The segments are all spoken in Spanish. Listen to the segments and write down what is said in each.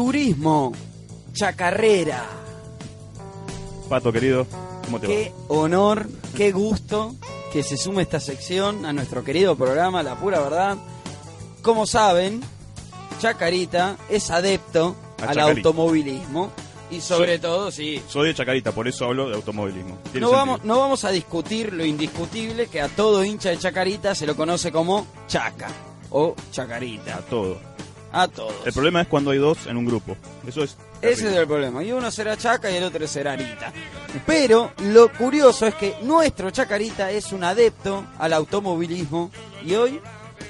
Turismo, chacarrera. Pato querido, ¿cómo te Qué honor, qué gusto que se sume esta sección a nuestro querido programa La Pura Verdad. Como saben, Chacarita es adepto A al Chacarita. automovilismo y sobre todo, sí? Soy de Chacarita, por eso hablo de automovilismo. No sentido. vamos, no vamos a discutir lo indiscutible que a todo hincha de Chacarita se lo conoce como Chaca o A Chacarita. todo. A todos. El problema es cuando hay dos en un grupo. Eso es. Ese es el problema. Y uno será Chaca y el otro será Arita. Pero lo curioso es que nuestro Chacarita es un adepto al automovilismo y hoy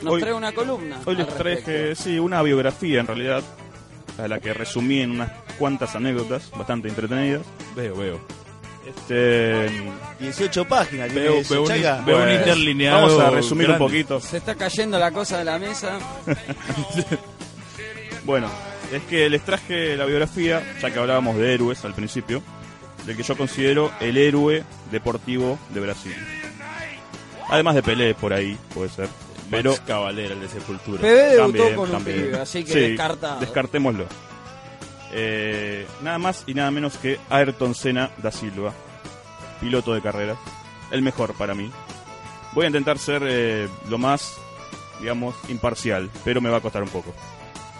nos Hoy- trae una columna. Hoy les traje, sí, una biografía en realidad, a la que resumí en unas cuantas anécdotas bastante entretenidas. Veo, veo. Este, 18 páginas. Veo, veo un, veo un interlineado. Vamos a resumir grande. un poquito. Se está cayendo la cosa de la mesa. Bueno, es que les traje la biografía, ya que hablábamos de héroes al principio, del que yo considero el héroe deportivo de Brasil. Además de Pelé por ahí, puede ser. Pero Max Cavalera, el de Sepultura. Debutó también, con un también. pibe, así que Sí, descartado. Descartémoslo. Eh, nada más y nada menos que Ayrton Senna da Silva, piloto de carreras, el mejor para mí. Voy a intentar ser eh, lo más, digamos, imparcial, pero me va a costar un poco.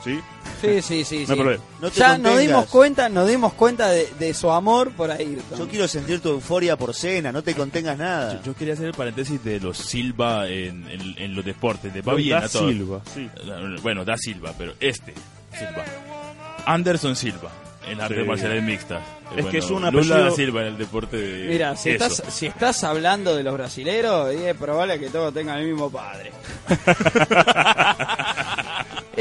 ¿Sí? Sí, sí, sí. No. No ya nos dimos cuenta, nos dimos cuenta de, de su amor por Ayrton. Yo quiero sentir tu euforia por cena, no te contengas nada. Yo, yo quería hacer el paréntesis de los Silva en, en- en los deportes. De va Da a. Silva, sí. Bueno, da Silva, pero este Silva. Anderson Silva en artes Sí. marciales mixtas. Es que es un Lula apellido- Silva en el deporte de. Mira, si eso. estás, si estás hablando de los brasileros, es probable que todos tengan el mismo padre.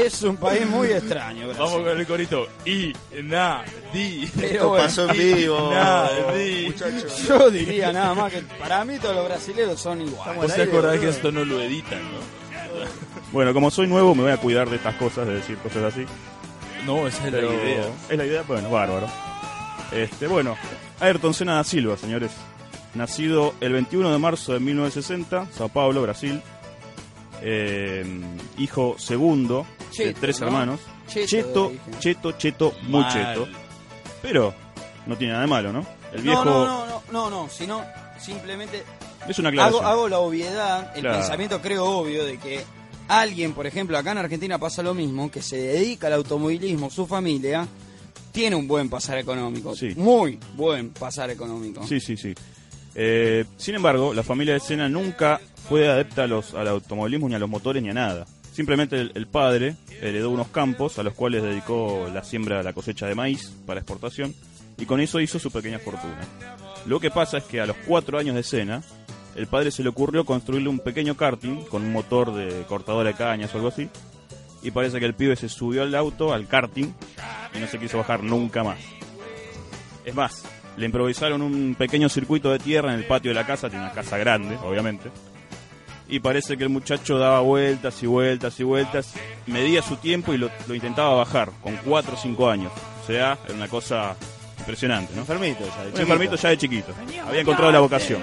es un país muy extraño, Brasil. Vamos con el corito. Y, na, di. Pero bueno, pasó en vivo. Na, di. muchachos. yo diría nada más que para mí todos los brasileros son iguales. Vos te acordás que esto no lo editan, ¿no? Bueno, como soy nuevo, me voy a cuidar de estas cosas, de decir cosas así. No, esa es Pero la idea. es la idea, bueno, bárbaro. Este, bueno, Ayrton Senna da Silva, señores. Nacido el 21 de marzo de 1960, Sao Paulo, Brasil. Eh, hijo segundo de tres ¿no? hermanos. Cheto, Cheto, cheto, cheto, muy cheto. Pero no tiene nada de malo, ¿no? El viejo No, no, no, no, no, no, sino simplemente es una hago, hago la obviedad, el Claro. pensamiento creo obvio de que alguien, por ejemplo, acá en Argentina pasa lo mismo, que se dedica al automovilismo, su familia, tiene un buen pasar económico. Sí. Muy buen pasar económico. Sí, sí, sí. Eh, sin embargo, la familia de Senna nunca fue adepta a los, al automovilismo, ni a los motores, ni a nada. Simplemente el, el padre heredó unos campos a los cuales dedicó la siembra, la cosecha de maíz para exportación, y con eso hizo su pequeña fortuna. Lo que pasa es que a los cuatro años de Senna, el padre se le ocurrió construirle un pequeño karting con un motor de cortadora de cañas o algo así, y parece que el pibe se subió al auto, al karting, y no se quiso bajar nunca más. Es más, le improvisaron un pequeño circuito de tierra en el patio de la casa, tiene una casa grande, obviamente. Y parece que el muchacho daba vueltas y vueltas y vueltas, medía su tiempo y lo, lo intentaba bajar con 4 o 5 años. O sea, era una cosa impresionante, ¿no? Enfermito ya, de Un chiquito. enfermito ya de chiquito. Había encontrado la vocación.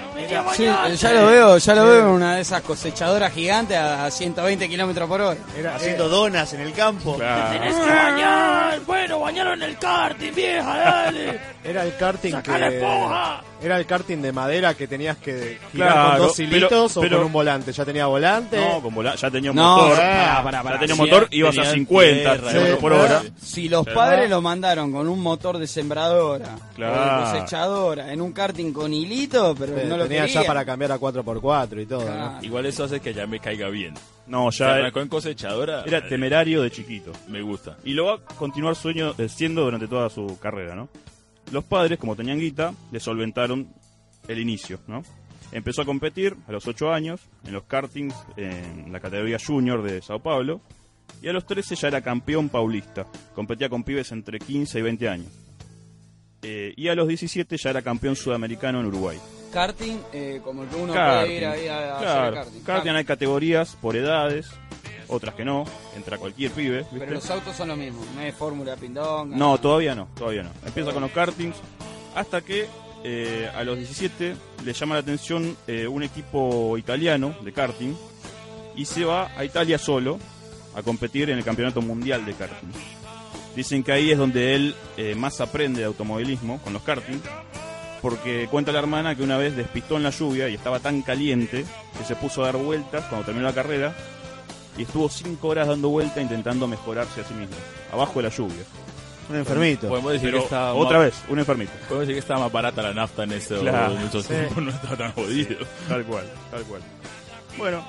Sí, ya lo veo, ya lo veo en una de esas cosechadoras gigantes a 120 kilómetros por hora. Era haciendo donas en el campo. Claro. que bañar! Bueno, bañaron el karting, vieja, dale. Era el karting ¡Saca la que, esponja! Era el karting de madera que tenías que girar Claro, con dos pero- hilitos o con un volante. ¿Ya tenía volante? No, con vola- ya tenía un No, motor. pará, pará, ya pará. tenía Sí, motor, ibas a tenían 50 tierra, sí, por hora. Si los padres lo mandaron con un motor de sembradora Claro. o de cosechadora en un karting con hilito, pero Sí, no lo tenía ya para cambiar a 4x4 y todo. ¿no? Igual eso hace que ya me caiga bien. No, Se ya arrancó en cosechadora. era temerario de chiquito. Me gusta. Y lo va a continuar sueño, eh, siendo durante toda su carrera, ¿no? Los padres, como tenían guita, le solventaron el inicio, ¿no? Empezó a competir a los 8 años en los kartings en la categoría junior de Sao Paulo y a los 13 ya era campeón paulista. Competía con pibes entre 15 y 20 años. Eh, y a los 17 ya era campeón sudamericano en Uruguay. Karting, eh, como el que uno Karting. puede ir ahí a, a Claro, hacer karting. karting hay categorías por edades, otras que no, entra cualquier pibe. ¿viste? Pero los autos son lo mismo, no es fórmula pindonga. No, todavía no, todavía no. Empieza con los kartings hasta que eh, a los 17 le llama la atención eh, un equipo italiano de karting y se va a Italia solo a competir en el Campeonato Mundial de Karting. Dicen que ahí es donde él eh, más aprende de automovilismo con los karting, porque cuenta la hermana que una vez despistó en la lluvia y estaba tan caliente que se puso a dar vueltas cuando terminó la carrera y estuvo 5 horas dando vueltas intentando mejorarse a sí mismo, abajo de la lluvia. Un enfermito. Podemos decir Pero que estaba otra más, vez, un enfermito. Podemos decir que estaba más barata la nafta en, ese, Claro. Sí. tiempos, no estaba tan jodido. Tal cual, tal cual. Bueno,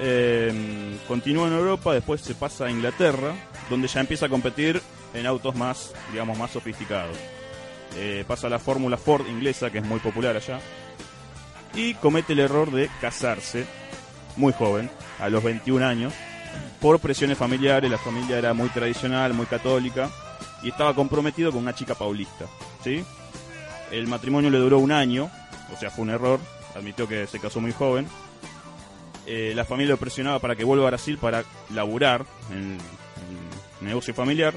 eh, continúa en Europa, después se pasa a Inglaterra, donde ya empieza a competir en autos más, digamos, más sofisticados. Eh, pasa a la Fórmula Ford inglesa, que es muy popular allá, y comete el error de casarse, muy joven, a los 21 años, por presiones familiares, la familia era muy tradicional, muy católica, y estaba comprometido con una chica paulista, ¿sí? El matrimonio le duró un año, o sea, fue un error, admitió que se casó muy joven. Eh, la familia lo presionaba para que vuelva a Brasil para laburar en el negocio familiar.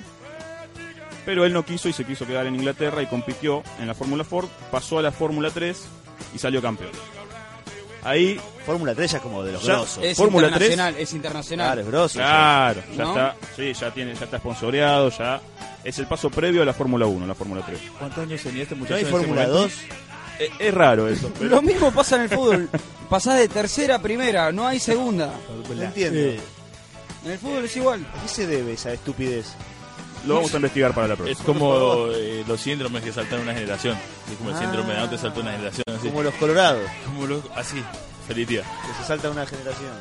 Pero él no quiso y se quiso quedar en Inglaterra y compitió en la Fórmula Ford, pasó a la Fórmula 3 y salió campeón. Ahí, Fórmula 3 ya es como de los Ya- grosos. Es Fórmula internacional, es internacional. Claro, es grosso. claro, ya ¿No? está, sí, ya tiene, ya está sponsoreado, ya es el paso previo a la Fórmula 1, la Fórmula 3. ¿Cuántos años tenía este ¿No muchacho? hay en ese Fórmula momento? 2? Eh, es raro eso, pero Lo mismo pasa en el fútbol. Pasás de tercera a primera, no hay segunda. No entiendo. En el fútbol es igual. ¿A qué se debe esa estupidez? Lo vamos a investigar para la Es próxima. como eh, los síndromes que saltan una generación. Es como el Ah. síndrome de Down te saltó una generación. Así. Como los colorados, Como los- así. Feliz día. que se salta una generación.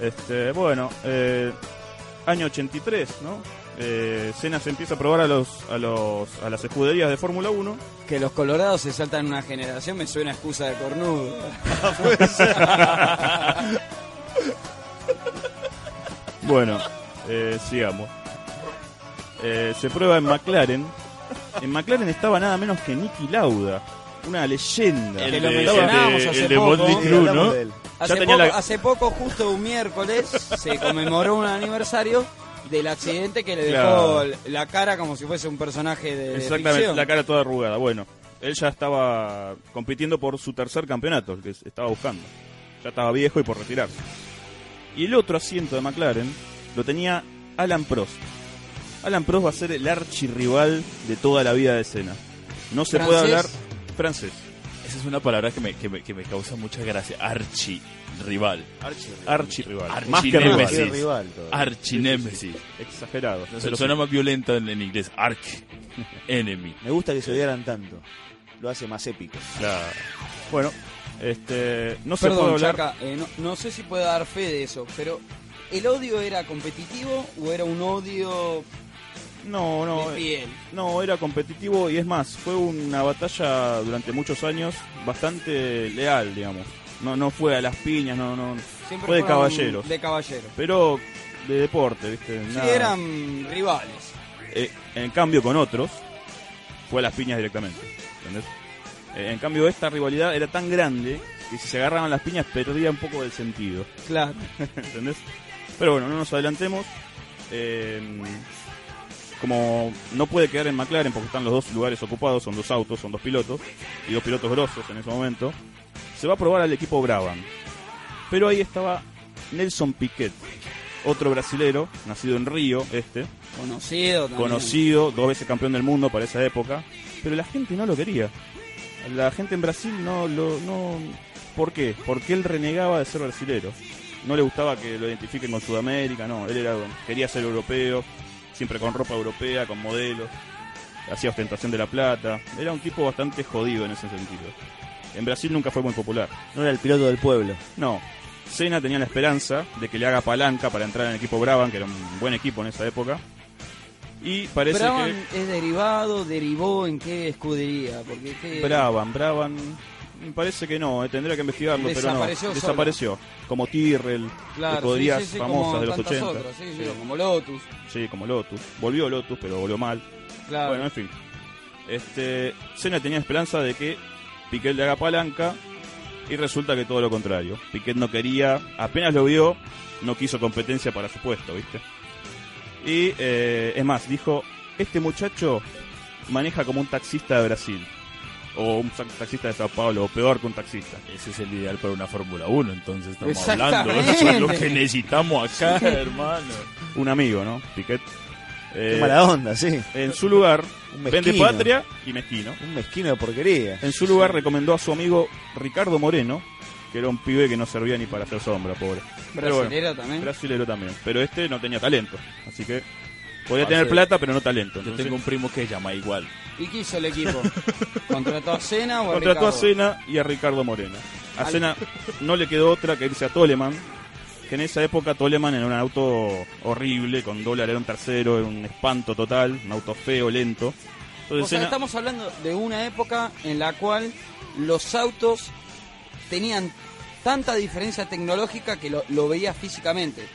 Este, bueno, eh, año 83, ¿no? Eh, Senna se empieza a probar a los, a los, a las escuderías de Fórmula 1. Que los colorados se saltan una generación me suena a excusa de cornudo. Bueno, eh, sigamos. Eh, se prueba en McLaren. En McLaren estaba nada menos que Nicky Lauda, una leyenda. El El lo de, mencionábamos el de- hace el de poco. Motley Sí, Crue, hablamos ¿no? de él. Hace, tenía poco, la- hace poco, justo un miércoles, se conmemoró un aniversario del accidente que le dejó Claro. la cara como si fuese un personaje de Exactamente, ficción. la cara toda arrugada. Bueno, él ya estaba compitiendo por su tercer campeonato, el que estaba buscando. Ya estaba viejo y por retirarse. Y el otro asiento de McLaren lo tenía Alan Prost. Alan Prost va a ser el archirrival de toda la vida de Senna. No se puede hablar francés. Esa es una palabra que me, que me, que me causa mucha gracia. Archi rival. Archirrival. Archi Más que rival. Archinémesis. Exagerado. No Pero suena sí. más violento en, en inglés. Arch. Enemy. Me gusta que se odiaran tanto. Lo hace más épico. Claro. Bueno, este, no se puede Perdón, hablar. Chaca, eh, no, no sé si puede dar fe de eso, pero ¿el odio era competitivo o era un odio No, no. de piel? No, era competitivo y es más, fue una batalla durante muchos años bastante leal, digamos. No, no fue a las piñas, no, no. Siempre Fue de caballeros. De caballeros. Pero de deporte, ¿viste? Sí, eran rivales. Eh, en cambio, con otros, fue a las piñas directamente. ¿Entendés? Eh, en cambio, esta rivalidad era tan grande que si se agarraban las piñas perdía un poco del sentido. Claro. ¿Entendés? Pero bueno, no nos adelantemos. Eh, como no puede quedar en McLaren porque están los dos lugares ocupados, son dos autos, son dos pilotos, y dos pilotos grosos en ese momento, se va a probar al equipo Brabham. Pero ahí estaba Nelson Piquet, otro brasilero, nacido en Río, este, Conocido también. conocido, dos veces campeón del mundo para esa época, pero la gente no lo quería. la gente en Brasil no lo... No, ¿Por qué? Porque él renegaba de ser brasilero. No le gustaba que lo identifiquen con Sudamérica, no. Él era, quería ser europeo, siempre con ropa europea, con modelos. Hacía ostentación de la plata. Era un tipo bastante jodido en ese sentido. En Brasil nunca fue muy popular. No era el piloto del pueblo. No. Senna tenía la esperanza de que le haga palanca para entrar en el equipo Brabham, que era un buen equipo en esa época. Y parece Brabham que... es derivado, derivó en qué escudería, porque qué... Brabham, Brabham... Me parece que no, eh, tendría que investigarlo, Desapareció pero no. solo. Desapareció. Como Tyrrell, Claro, escuderías sí, sí, sí, famosas de los tantas 80. otras, sí, sí, Sí. como Lotus, Sí, como Lotus. Volvió Lotus, pero volvió mal. claro. Bueno, en fin. Este, Senna tenía esperanza de que Piquet le haga palanca y resulta que todo lo contrario. Piquet no quería, apenas lo vio, no quiso competencia para su puesto, ¿viste? Y eh, es más, dijo, este muchacho maneja como un taxista de Brasil. O un taxista de Sao Paulo, o peor que un taxista. Ese es el ideal para una Fórmula 1, entonces estamos hablando. Eso es lo que necesitamos acá, hermano. Un amigo, ¿no? Piquet. Eh, Qué mala onda, sí. en su lugar, Un vende patria y mezquino. Un mezquino de porquería. En su lugar recomendó a su amigo Ricardo Moreno, que era un pibe que no servía ni para hacer sombra, pobre. Bueno, Brasilera también. brasilero también. Pero este no tenía talento, así que podía Ah, tener plata, pero no talento. Yo tengo un primo que llama igual. ¿Y qué hizo el equipo? ¿Contrató a Cena o a contrató a Ricardo? Senna y a Ricardo Moreno. A Al- Senna no le quedó otra que irse a Toleman, que en esa época Toleman era un auto horrible, con doble alerón tercero, era un espanto total, un auto feo, lento. Entonces O sea, Senna- estamos hablando de una época en la cual los autos tenían tanta diferencia tecnológica que lo, lo veías físicamente.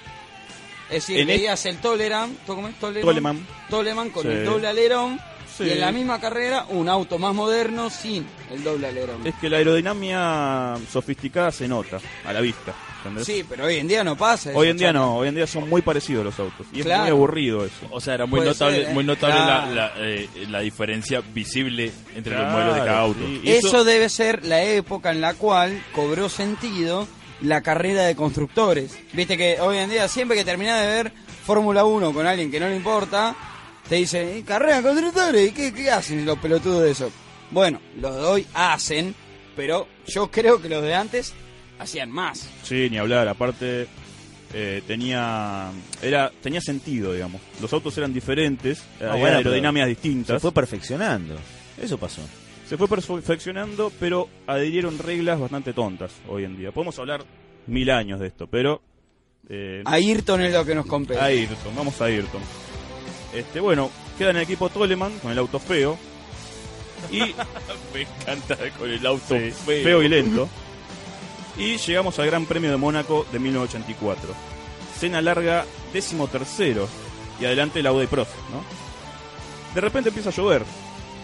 Es decir, En veías el Toleran, ¿cómo es? Toleman, Toleman. Toleman con Sí. el doble alerón Sí. y en la misma carrera un auto más moderno sin el doble alerón. Es que la aerodinámica sofisticada se nota a la vista. ¿entendés? Sí, pero hoy en día no pasa. Hoy en día no, hoy en día son muy parecidos los autos. Y es muy aburrido eso. O sea, era muy Puede notable, ser, ¿eh? muy notable Claro. la, la, eh, la diferencia visible entre los modelos de cada auto. sí. Eso, debe ser la época en la cual cobró sentido la carrera de constructores. Viste que hoy en día, siempre que terminás de ver Fórmula 1 con alguien que no le importa, te dicen, "¿Y carrera de constructores, ¿y qué, qué hacen los pelotudos de eso? Bueno, los de hoy hacen, pero yo creo que los de antes hacían más. Sí, ni hablar. Aparte, eh, tenía era tenía sentido, digamos. Los autos eran diferentes, había bueno, pero aerodinámicas Se distintas. fue perfeccionando. Eso pasó. Se fue perfeccionando, pero adhirieron reglas bastante tontas hoy en día. Podemos hablar mil años de esto, pero... eh, Ayrton es lo que nos compete. Ayrton, vamos a Ayrton. Este, bueno, queda en el equipo Toleman con el auto feo. Y Me encanta con el auto Sí, feo. feo y lento. Y llegamos al Gran Premio de Mónaco de 1984. Cena larga décimo tercero y adelante el Audi Prost, ¿no? De repente empieza a llover.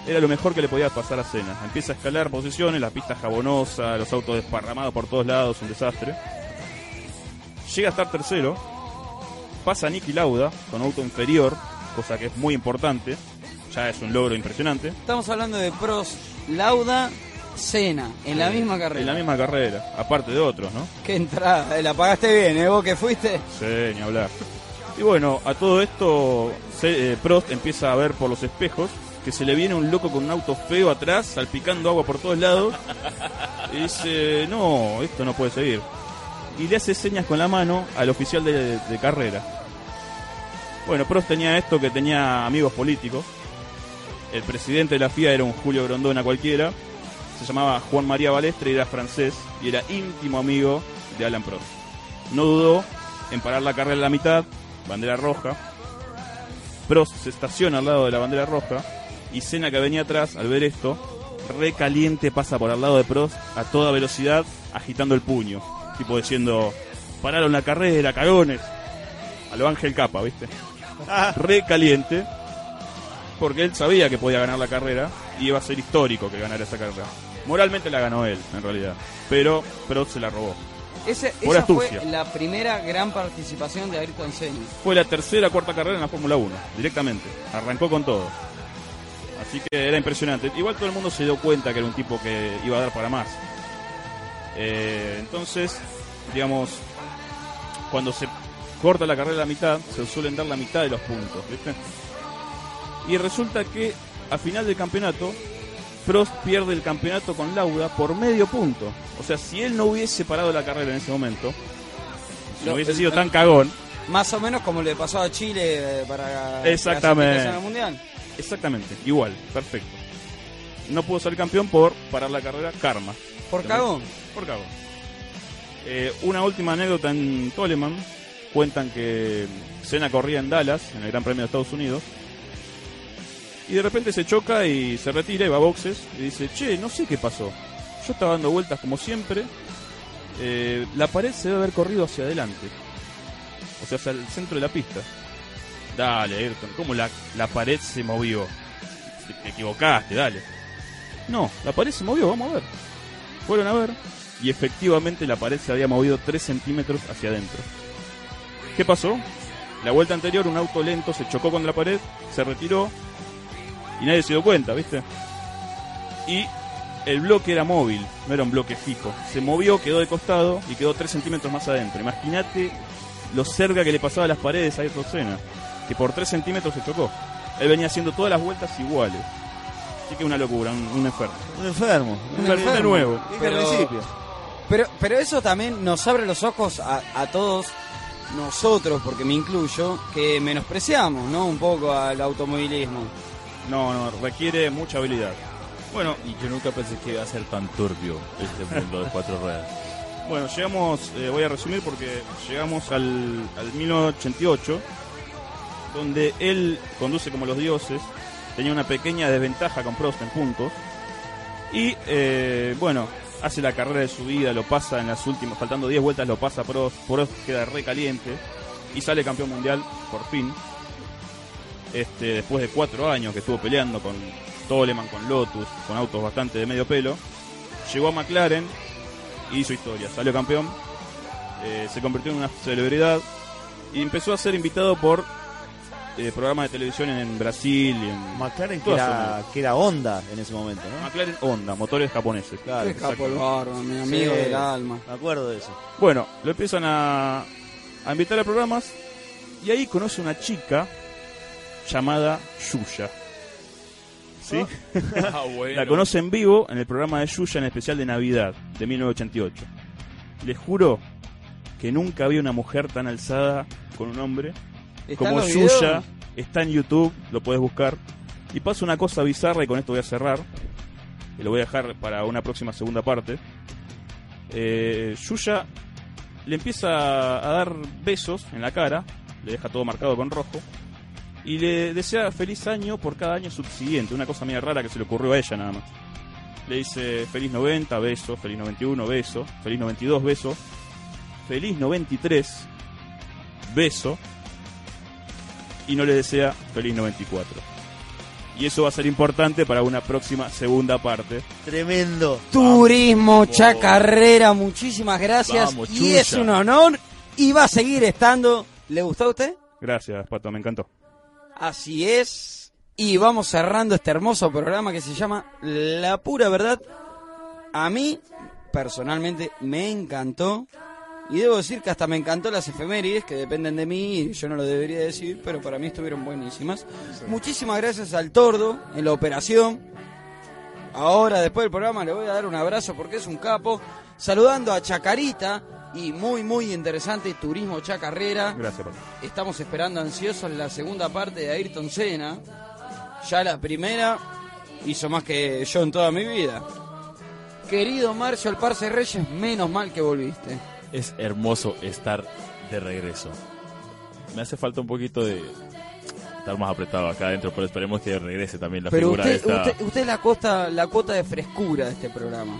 Era lo mejor que le podía pasar a Cena. Empieza a escalar posiciones, la pista jabonosa, los autos desparramados por todos lados, un desastre. Llega a estar tercero. Pasa a Niki Lauda con auto inferior, cosa que es muy importante. Ya es un logro impresionante. Estamos hablando de Prost, Lauda, Cena, en la misma carrera. En la misma carrera, aparte de otros, ¿no? Qué entrada, eh, la pagaste bien, ¿eh? ¿Vos que fuiste? Sí, ni hablar. Y bueno, a todo esto, eh, Prost empieza a ver por los espejos que se le viene un loco con un auto feo atrás, salpicando agua por todos lados. Y dice, no, esto no puede seguir. Y le hace señas con la mano al oficial de, carrera. Bueno, Prost tenía esto que tenía amigos políticos. El presidente de la FIA era un Julio Grondona cualquiera. Se llamaba Juan María Balestre y era francés y era íntimo amigo de Alan Prost. No dudó en parar la carrera a la mitad, bandera roja. Prost se estaciona al lado de la bandera roja y Senna que venía atrás, al ver esto, recaliente pasa por al lado de Prost a toda velocidad, agitando el puño, tipo diciendo, pararon la carrera, cagones. A lo Ángel Capa, ¿viste? Recaliente, porque él sabía que podía ganar la carrera y iba a ser histórico que ganara esa carrera. Moralmente la ganó él, en realidad, pero Prost se la robó. Ese- Por esa fue la primera gran participación de Ayrton Senna. Fue la tercera cuarta carrera en la Fórmula 1, directamente. Arrancó con todo. Así que era impresionante. Igual todo el mundo se dio cuenta que era un tipo que iba a dar para más. Eh, entonces, digamos, cuando se corta la carrera a la mitad, se suelen dar la mitad de los puntos, ¿viste? Y resulta que a final del campeonato, Prost pierde el campeonato con Lauda por medio punto. O sea, si él no hubiese parado la carrera en ese momento, si no hubiese sido tan cagón, Más o menos como le pasó a Chile eh, para Exactamente. la mundial. Exactamente, igual, perfecto. No pudo ser campeón por parar la carrera, karma. Por cagón. Por cagón. Eh, una última anécdota en Toleman. Cuentan que Senna corría en Dallas, en el Gran Premio de Estados Unidos. Y de repente se choca y se retira y va a boxes. Y dice, che, no sé qué pasó. Yo estaba dando vueltas como siempre. eh, la pared se debe haber corrido hacia adelante. O sea, hacia el centro de la pista. Dale, Ayrton, ¿cómo la, la pared se movió? Te- Te equivocaste, dale. No, la pared se movió, vamos a ver. Fueron a ver y efectivamente la pared se había movido 3 centímetros hacia adentro. ¿Qué pasó? La vuelta anterior un auto lento se chocó contra la pared, se retiró y nadie se dio cuenta, ¿viste? Y el bloque era móvil, no era un bloque fijo. Se movió, quedó de costado y quedó 3 centímetros más adentro. Imagínate lo cerca que le pasaba a las paredes a Ayrton Senna, que por 3 centímetros se chocó. Él venía haciendo todas las vueltas iguales. Así que una locura, un, un enfermo. Un enfermo. Un de enfermo. nuevo. Dije al Pero- principio. Pero, pero eso también nos abre los ojos a, a todos nosotros, porque me incluyo, que menospreciamos, ¿no? Un poco al automovilismo. No, no, requiere mucha habilidad. Bueno, Y yo nunca pensé que iba a ser tan turbio este mundo de cuatro ruedas. Bueno, llegamos, eh, voy a resumir porque llegamos al, al 1988, donde él conduce como los dioses, tenía una pequeña desventaja con Prost en puntos, y eh, bueno, hace la carrera de su vida, lo pasa en las últimas, faltando 10 vueltas, lo pasa Prost, Prost queda re caliente, y sale campeón mundial, por fin, este, después de cuatro años que estuvo peleando con Toleman, con Lotus, con autos bastante de medio pelo, llegó a McLaren, y hizo historia. Salió campeón, eh, se convirtió en una celebridad y empezó a ser invitado por eh, programas de televisión en Brasil y en McLaren que era, que era Honda en ese momento, ¿no? McLaren Honda, motores japoneses. Claro, barba, mi amigo Sí. del alma. Me acuerdo de eso. Bueno, lo empiezan a, a invitar a programas y ahí conoce una chica llamada Yuya. ¿Sí? Ah, bueno. La conoce en vivo en el programa de Yuya en especial de Navidad de 1988. Les juro que nunca había una mujer tan alzada con un hombre ¿Están como los videos? Yuya. Está en YouTube, lo puedes buscar. Y pasa una cosa bizarra y con esto voy a cerrar. Y lo voy a dejar para una próxima segunda parte. Eh, Yuya le empieza a dar besos en la cara, le deja todo marcado con rojo. Y le desea feliz año por cada año subsiguiente, una cosa media rara que se le ocurrió a ella nada más. Le dice feliz 90, beso, feliz 91, beso, feliz 92, beso, feliz 93, beso, y no le desea feliz 94. Y eso va a ser importante para una próxima segunda parte. Tremendo. Turismo Chacarrera, muchísimas gracias. Vamos, y es un honor y va a seguir estando. ¿Le gustó a usted? Gracias, Pato, me encantó. Así es. Y vamos cerrando este hermoso programa que se llama La Pura Verdad. A mí, personalmente, me encantó. Y debo decir que hasta me encantó las efemérides, que dependen de mí, y yo no lo debería decir, pero para mí estuvieron buenísimas. Muchísimas gracias al Tordo en la operación. Ahora, después del programa, le voy a dar un abrazo porque es un capo. Saludando a Chacarita y muy, muy interesante Turismo Chacarrera. Gracias, Pato. Estamos esperando ansiosos la segunda parte de Ayrton Senna. Ya la primera hizo más que yo en toda mi vida. Querido Marcio Alparce Reyes, menos mal que volviste. Es hermoso estar de regreso. Me hace falta un poquito de estar más apretado acá adentro, pero esperemos que regrese también la Pero figura usted, de esta. usted, usted es la, costa, la cuota de frescura de este programa.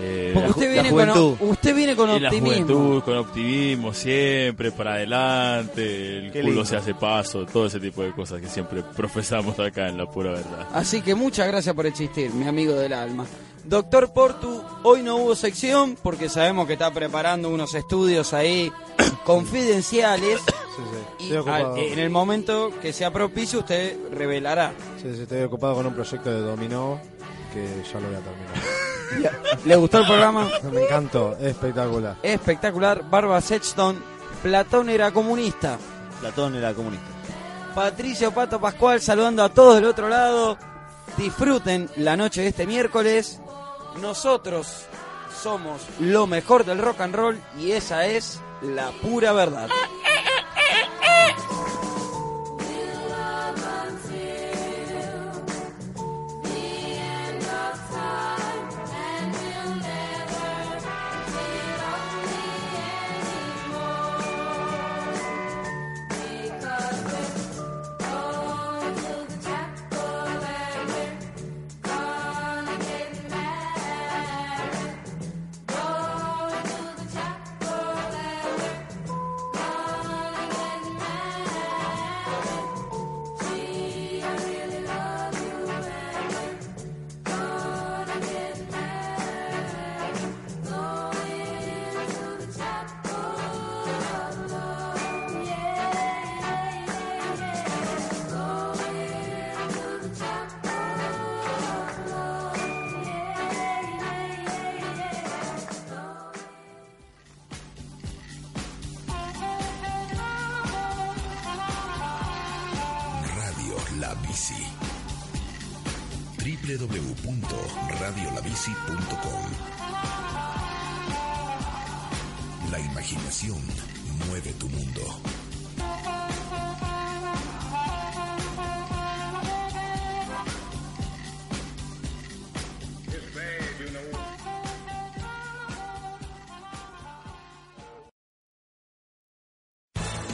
eh, Porque la usted viene, la con, usted viene con y la optimismo. juventud, con optimismo, siempre para adelante, el Qué culo lindo. se hace paso, todo ese tipo de cosas que siempre profesamos acá en la pura verdad. Así que muchas gracias por existir, mi amigo del alma. Doctor Portu, hoy no hubo sección porque sabemos que está preparando unos estudios ahí confidenciales. Sí, sí. Y Estoy ocupado. al- en el momento que sea propicio usted revelará. Sí, sí, estoy ocupado con un proyecto de dominó que ya lo voy a terminar. ¿Le gustó el programa? Me encantó, es espectacular. Espectacular. Barba Sexton. Platón era comunista. Platón era comunista. Patricio Pato Pascual saludando a todos del otro lado. disfruten la noche de este miércoles. Nosotros somos lo mejor del rock and roll y esa es la pura verdad. www.radiolabici.com La imaginación mueve tu mundo.